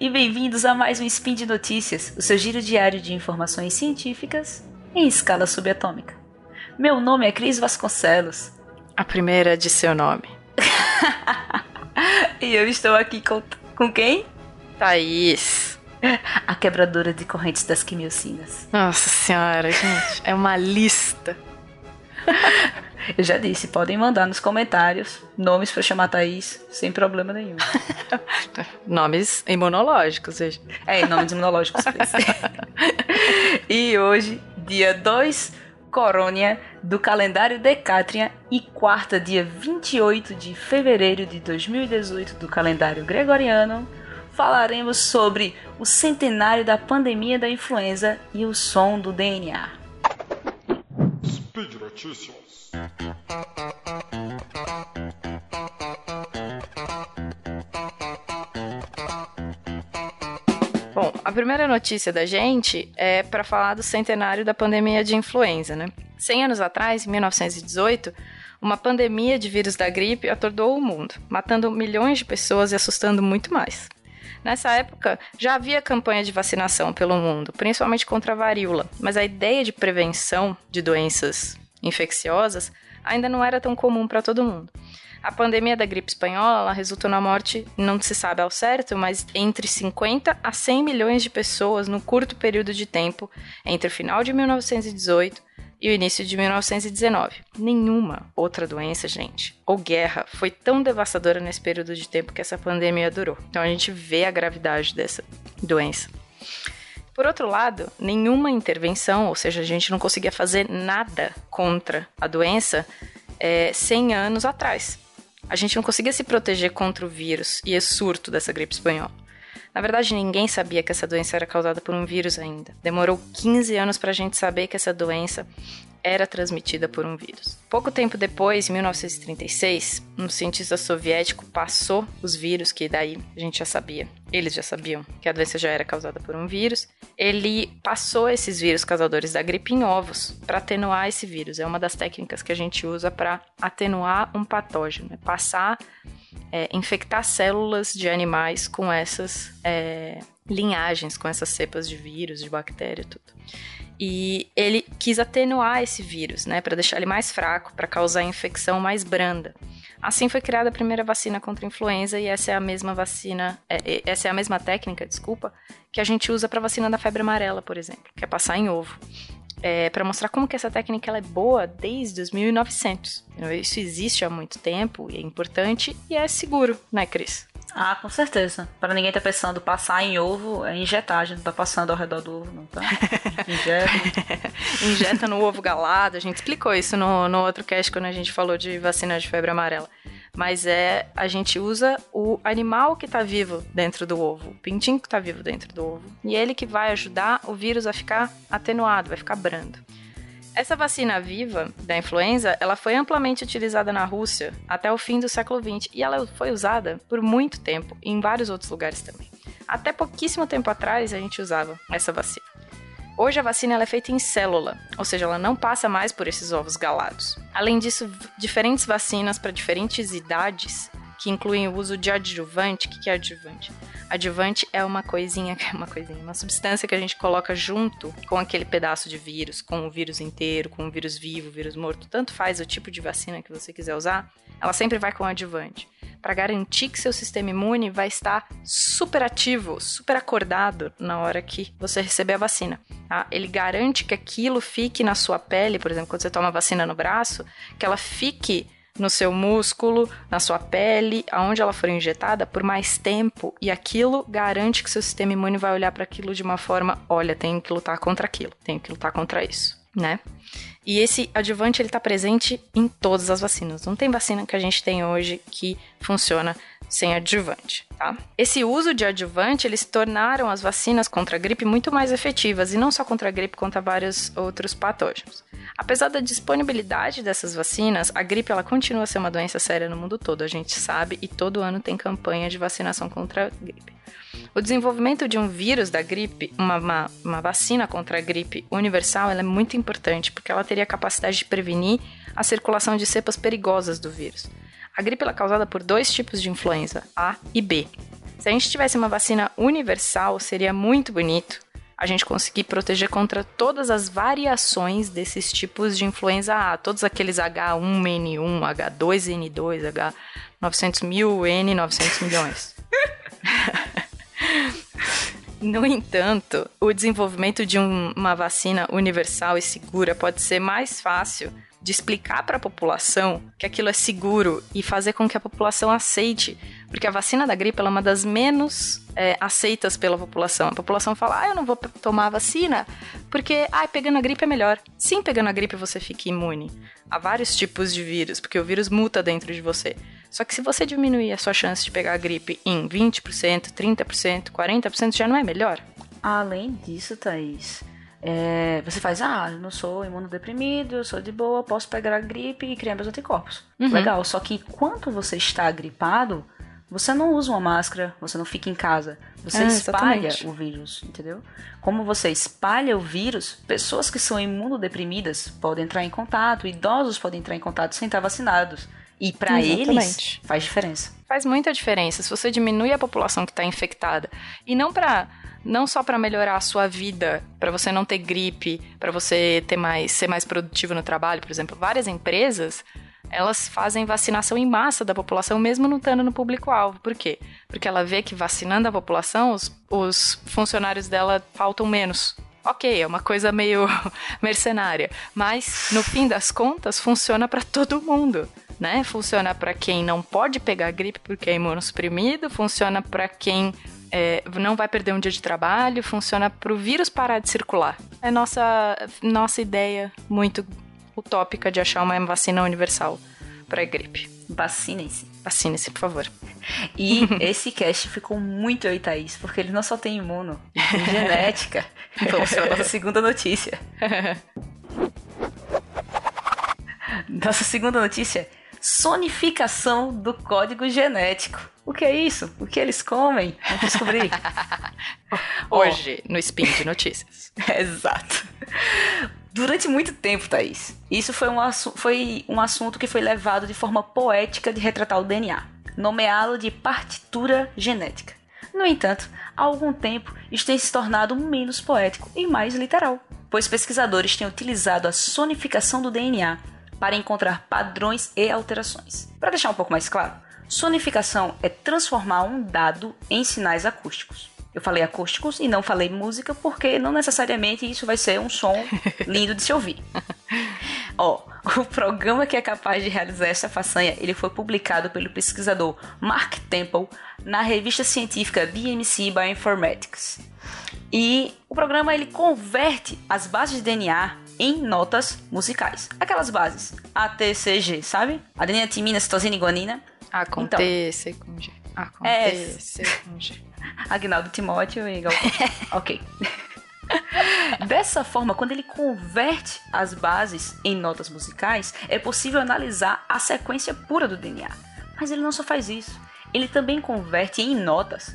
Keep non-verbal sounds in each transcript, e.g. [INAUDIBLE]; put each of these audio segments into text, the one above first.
e bem-vindos a mais um Spin de Notícias, o seu giro diário de informações científicas em escala subatômica. Meu nome é Cris Vasconcelos. A primeira de seu nome. [LAUGHS] e eu estou aqui com, com quem? Thaís. [LAUGHS] A quebradora de correntes das quimiocinas. Nossa senhora, gente, é uma lista. [LAUGHS] Eu já disse, podem mandar nos comentários nomes para chamar Thaís sem problema nenhum. [LAUGHS] nomes imunológicos, veja. É, nomes imunológicos. [LAUGHS] e hoje, dia 2 Corônia do calendário Decatrian e quarta, dia 28 de fevereiro de 2018 do calendário Gregoriano, falaremos sobre o centenário da pandemia da influenza e o som do DNA. Speed Notícias. Bom, a primeira notícia da gente é para falar do centenário da pandemia de influenza, né? 100 anos atrás, em 1918, uma pandemia de vírus da gripe atordoou o mundo, matando milhões de pessoas e assustando muito mais. Nessa época, já havia campanha de vacinação pelo mundo, principalmente contra a varíola, mas a ideia de prevenção de doenças infecciosas ainda não era tão comum para todo mundo. A pandemia da gripe espanhola resultou na morte, não se sabe ao certo, mas entre 50 a 100 milhões de pessoas no curto período de tempo entre o final de 1918 e o início de 1919. Nenhuma outra doença, gente, ou guerra foi tão devastadora nesse período de tempo que essa pandemia durou. Então a gente vê a gravidade dessa doença. Por outro lado, nenhuma intervenção, ou seja, a gente não conseguia fazer nada contra a doença é, 100 anos atrás. A gente não conseguia se proteger contra o vírus e o surto dessa gripe espanhola. Na verdade, ninguém sabia que essa doença era causada por um vírus ainda. Demorou 15 anos para a gente saber que essa doença era transmitida por um vírus. Pouco tempo depois, em 1936, um cientista soviético passou os vírus, que daí a gente já sabia, eles já sabiam que a doença já era causada por um vírus. Ele passou esses vírus causadores da gripe em ovos para atenuar esse vírus. É uma das técnicas que a gente usa para atenuar um patógeno, é passar, é, infectar células de animais com essas é, linhagens, com essas cepas de vírus, de bactéria e tudo. E ele quis atenuar esse vírus, né, para deixar ele mais fraco, para causar a infecção mais branda. Assim foi criada a primeira vacina contra a influenza e essa é a mesma vacina, é, essa é a mesma técnica, desculpa, que a gente usa para vacina da febre amarela, por exemplo, que é passar em ovo. É, para mostrar como que essa técnica ela é boa desde os 1900. Isso existe há muito tempo e é importante e é seguro, né, Cris? Ah, com certeza. Para ninguém tá pensando passar em ovo, é injetar. A gente não tá passando ao redor do ovo, não, tá? [LAUGHS] Injeta. Injeta no ovo galado. A gente explicou isso no, no outro cast quando a gente falou de vacina de febre amarela. Mas é, a gente usa o animal que tá vivo dentro do ovo, o pintinho que tá vivo dentro do ovo. E é ele que vai ajudar o vírus a ficar atenuado, vai ficar brando. Essa vacina viva da influenza, ela foi amplamente utilizada na Rússia até o fim do século XX e ela foi usada por muito tempo em vários outros lugares também. Até pouquíssimo tempo atrás a gente usava essa vacina. Hoje a vacina é feita em célula, ou seja, ela não passa mais por esses ovos galados. Além disso, diferentes vacinas para diferentes idades que incluem o uso de adjuvante. O que é adjuvante? Adjuvante é uma coisinha, uma coisinha, uma substância que a gente coloca junto com aquele pedaço de vírus, com o vírus inteiro, com o vírus vivo, vírus morto. Tanto faz o tipo de vacina que você quiser usar, ela sempre vai com adjuvante. Para garantir que seu sistema imune vai estar super ativo, super acordado na hora que você receber a vacina. Tá? Ele garante que aquilo fique na sua pele, por exemplo, quando você toma vacina no braço, que ela fique no seu músculo, na sua pele, aonde ela for injetada, por mais tempo, e aquilo garante que seu sistema imune vai olhar para aquilo de uma forma: olha, tenho que lutar contra aquilo, tenho que lutar contra isso, né? E esse adjuvante ele está presente em todas as vacinas. Não tem vacina que a gente tem hoje que funciona sem adjuvante, tá? Esse uso de adjuvante, eles tornaram as vacinas contra a gripe muito mais efetivas, e não só contra a gripe, contra vários outros patógenos. Apesar da disponibilidade dessas vacinas, a gripe ela continua a ser uma doença séria no mundo todo, a gente sabe, e todo ano tem campanha de vacinação contra a gripe. O desenvolvimento de um vírus da gripe, uma, uma, uma vacina contra a gripe universal, é muito importante, porque ela teria a capacidade de prevenir a circulação de cepas perigosas do vírus. A gripe é causada por dois tipos de influenza, A e B. Se a gente tivesse uma vacina universal, seria muito bonito a gente conseguir proteger contra todas as variações desses tipos de influenza A, todos aqueles H1N1, H2N2, H900 mil, N900 milhões. No entanto, o desenvolvimento de um, uma vacina universal e segura pode ser mais fácil de explicar para a população que aquilo é seguro e fazer com que a população aceite. Porque a vacina da gripe é uma das menos é, aceitas pela população. A população fala, ah, eu não vou tomar a vacina porque, ah, pegando a gripe é melhor. Sim, pegando a gripe você fica imune a vários tipos de vírus, porque o vírus muta dentro de você. Só que se você diminuir a sua chance de pegar a gripe em 20%, 30%, 40%, já não é melhor? Além disso, Thaís, é, você faz, ah, eu não sou imunodeprimido, eu sou de boa, posso pegar a gripe e criar meus anticorpos. Uhum. Legal, só que enquanto você está gripado, você não usa uma máscara, você não fica em casa. Você é, espalha exatamente. o vírus, entendeu? Como você espalha o vírus, pessoas que são imunodeprimidas podem entrar em contato, idosos podem entrar em contato sem estar vacinados. E para eles faz diferença. Faz muita diferença. Se você diminui a população que está infectada e não para não só para melhorar a sua vida, para você não ter gripe, para você ter mais ser mais produtivo no trabalho, por exemplo, várias empresas elas fazem vacinação em massa da população, mesmo não estando no público-alvo. Por quê? Porque ela vê que vacinando a população, os, os funcionários dela faltam menos. Ok, é uma coisa meio [LAUGHS] mercenária, mas no fim das contas funciona para todo mundo. Né? Funciona para quem não pode pegar gripe porque é imunossuprimido, funciona para quem é, não vai perder um dia de trabalho, funciona para o vírus parar de circular. É nossa, nossa ideia muito utópica de achar uma vacina universal para a gripe. Vacinem-se. Vacine-se, por favor. E [LAUGHS] esse cast ficou muito aí, Thaís, porque ele não só tem imuno, ele tem genética. [LAUGHS] Vamos para a [LAUGHS] nossa segunda notícia. Nossa segunda notícia sonificação do código genético. O que é isso? O que eles comem? Vamos descobrir. [LAUGHS] Hoje, oh. no Spin de Notícias. [LAUGHS] Exato. Durante muito tempo, Thaís, isso foi um, foi um assunto que foi levado de forma poética de retratar o DNA, nomeá-lo de partitura genética. No entanto, há algum tempo isso tem se tornado menos poético e mais literal, pois pesquisadores têm utilizado a sonificação do DNA para encontrar padrões e alterações. Para deixar um pouco mais claro, sonificação é transformar um dado em sinais acústicos. Eu falei acústicos e não falei música porque não necessariamente isso vai ser um som [LAUGHS] lindo de se ouvir. Ó, o programa que é capaz de realizar essa façanha, ele foi publicado pelo pesquisador Mark Temple na revista científica BMC Bioinformatics. E o programa ele converte as bases de DNA em notas musicais. Aquelas bases. A, T, C, G, sabe? Adenina, timina, citosina e guanina. A com então, T, C com G. A com é, T, C com G. Agnaldo Timóteo e Galvão. [LAUGHS] ok. Dessa forma, quando ele converte as bases em notas musicais, é possível analisar a sequência pura do DNA. Mas ele não só faz isso, ele também converte em notas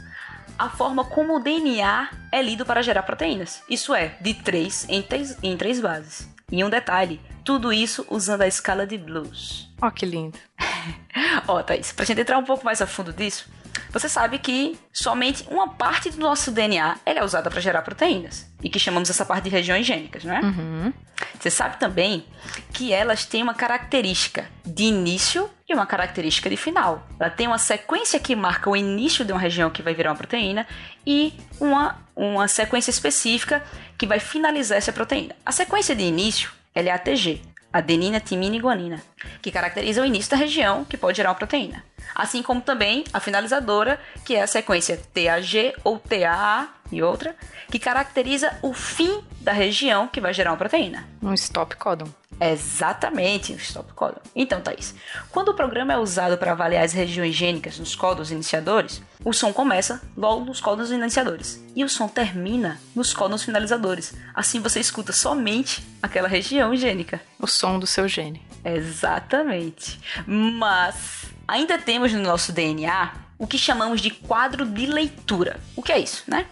a forma como o DNA é lido para gerar proteínas. Isso é, de 3 em 3, em 3 bases. E um detalhe, tudo isso usando a escala de blues. Ó, oh, que lindo. [LAUGHS] Ó, oh, Thaís, pra gente entrar um pouco mais a fundo disso, você sabe que somente uma parte do nosso DNA é usada para gerar proteínas. E que chamamos essa parte de regiões gênicas, não é? Uhum. Você sabe também que elas têm uma característica de início e uma característica de final. Ela tem uma sequência que marca o início de uma região que vai virar uma proteína e uma, uma sequência específica que vai finalizar essa proteína. A sequência de início é ATG, adenina, timina e guanina, que caracteriza o início da região que pode gerar uma proteína. Assim como também a finalizadora, que é a sequência TAG ou TAA e outra, que caracteriza o fim da região que vai gerar uma proteína. Um stop codon. Exatamente, o stop codon. Então, Thaís, quando o programa é usado para avaliar as regiões gênicas nos códons iniciadores, o som começa logo nos códons iniciadores e o som termina nos códons finalizadores. Assim você escuta somente aquela região gênica. O som do seu gene. Exatamente. Mas ainda temos no nosso DNA o que chamamos de quadro de leitura. O que é isso, né?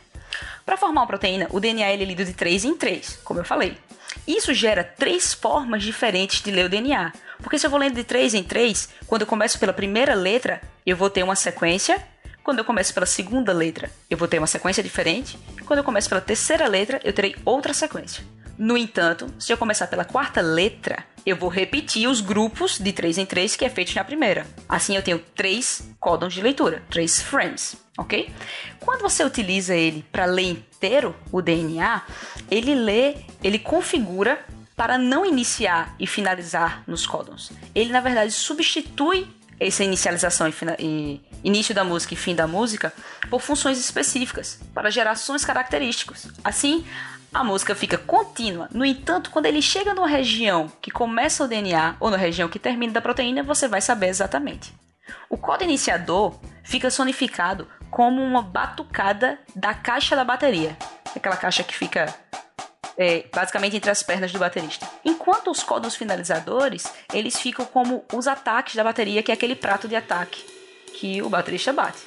Para formar uma proteína, o DNA é lido de 3 em 3, como eu falei. Isso gera três formas diferentes de ler o DNA. Porque se eu vou lendo de 3 em 3, quando eu começo pela primeira letra, eu vou ter uma sequência quando eu começo pela segunda letra, eu vou ter uma sequência diferente. Quando eu começo pela terceira letra, eu terei outra sequência. No entanto, se eu começar pela quarta letra, eu vou repetir os grupos de 3 em 3 que é feito na primeira. Assim eu tenho três códons de leitura, três frames, ok? Quando você utiliza ele para ler inteiro o DNA, ele lê, ele configura para não iniciar e finalizar nos códons. Ele na verdade substitui essa inicialização e, e, início da música e fim da música por funções específicas para gerações características. Assim, a música fica contínua. No entanto, quando ele chega numa região que começa o DNA ou na região que termina da proteína, você vai saber exatamente. O código iniciador fica sonificado como uma batucada da caixa da bateria. Aquela caixa que fica é, basicamente entre as pernas do baterista. Enquanto os códigos finalizadores, eles ficam como os ataques da bateria, que é aquele prato de ataque que o baterista bate.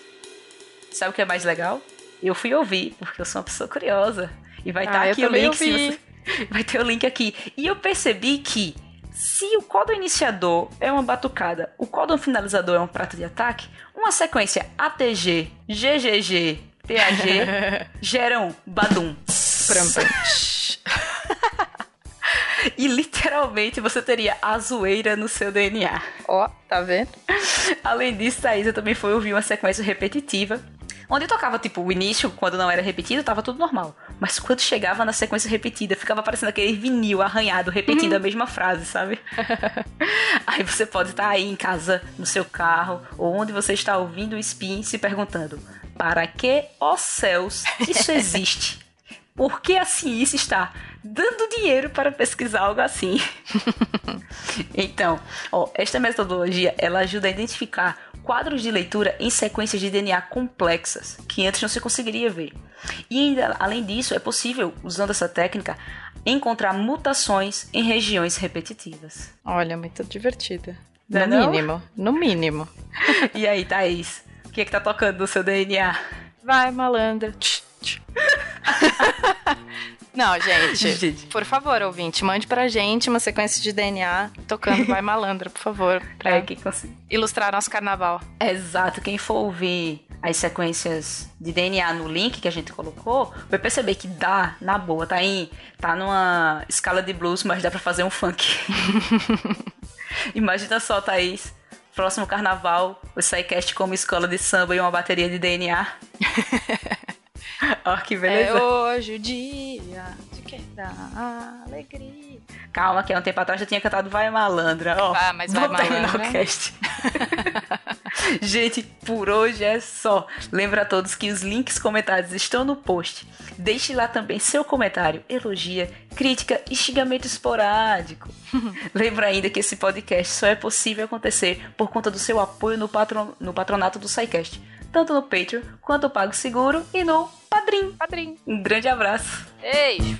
Sabe o que é mais legal? Eu fui ouvir, porque eu sou uma pessoa curiosa. E vai estar tá ah, aqui o link. Você... [LAUGHS] Vai ter o link aqui. E eu percebi que se o código iniciador é uma batucada, o código finalizador é um prato de ataque, uma sequência ATG, GGG, TAG [LAUGHS] geram badum. [LAUGHS] [LAUGHS] e literalmente você teria a zoeira no seu DNA. Ó, oh, tá vendo? Além disso, Thaís, eu também fui ouvir uma sequência repetitiva Onde tocava, tipo, o início, quando não era repetido, tava tudo normal. Mas quando chegava na sequência repetida, ficava parecendo aquele vinil arranhado, repetindo uhum. a mesma frase, sabe? [LAUGHS] aí você pode estar tá aí em casa, no seu carro, ou onde você está ouvindo o spin, se perguntando: para que, ó céus, isso existe? Por que a ciência está dando dinheiro para pesquisar algo assim? [LAUGHS] então, ó, esta metodologia ela ajuda a identificar quadros de leitura em sequências de DNA complexas, que antes não se conseguiria ver. E ainda, além disso, é possível, usando essa técnica, encontrar mutações em regiões repetitivas. Olha, muito divertida. No não mínimo, no mínimo. [LAUGHS] e aí, Thaís, o que é que tá tocando no seu DNA? Vai, malandra. [LAUGHS] Não, gente, [LAUGHS] gente, por favor, ouvinte, mande pra gente uma sequência de DNA tocando Vai Malandra, por favor, pra é, ilustrar nosso carnaval. Exato, quem for ouvir as sequências de DNA no link que a gente colocou, vai perceber que dá, na boa, tá em, tá numa escala de blues, mas dá pra fazer um funk. [LAUGHS] Imagina só, Thaís, próximo carnaval, o SciCast como escola de samba e uma bateria de DNA. [LAUGHS] [LAUGHS] Ó, que beleza. É hoje o dia de quem dá alegria. Calma, que há um tempo atrás eu tinha cantado Vai Malandra. Ó, ah, mas vai terminar o cast. [LAUGHS] Gente, por hoje é só. Lembra a todos que os links comentados estão no post. Deixe lá também seu comentário, elogia, crítica e xingamento esporádico. [LAUGHS] Lembra ainda que esse podcast só é possível acontecer por conta do seu apoio no, patron no patronato do SciCast tanto no Patreon quanto no Pago Seguro e no Padrim. Padrim. Um grande abraço. Beijo.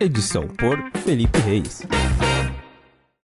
Edição por Felipe Reis.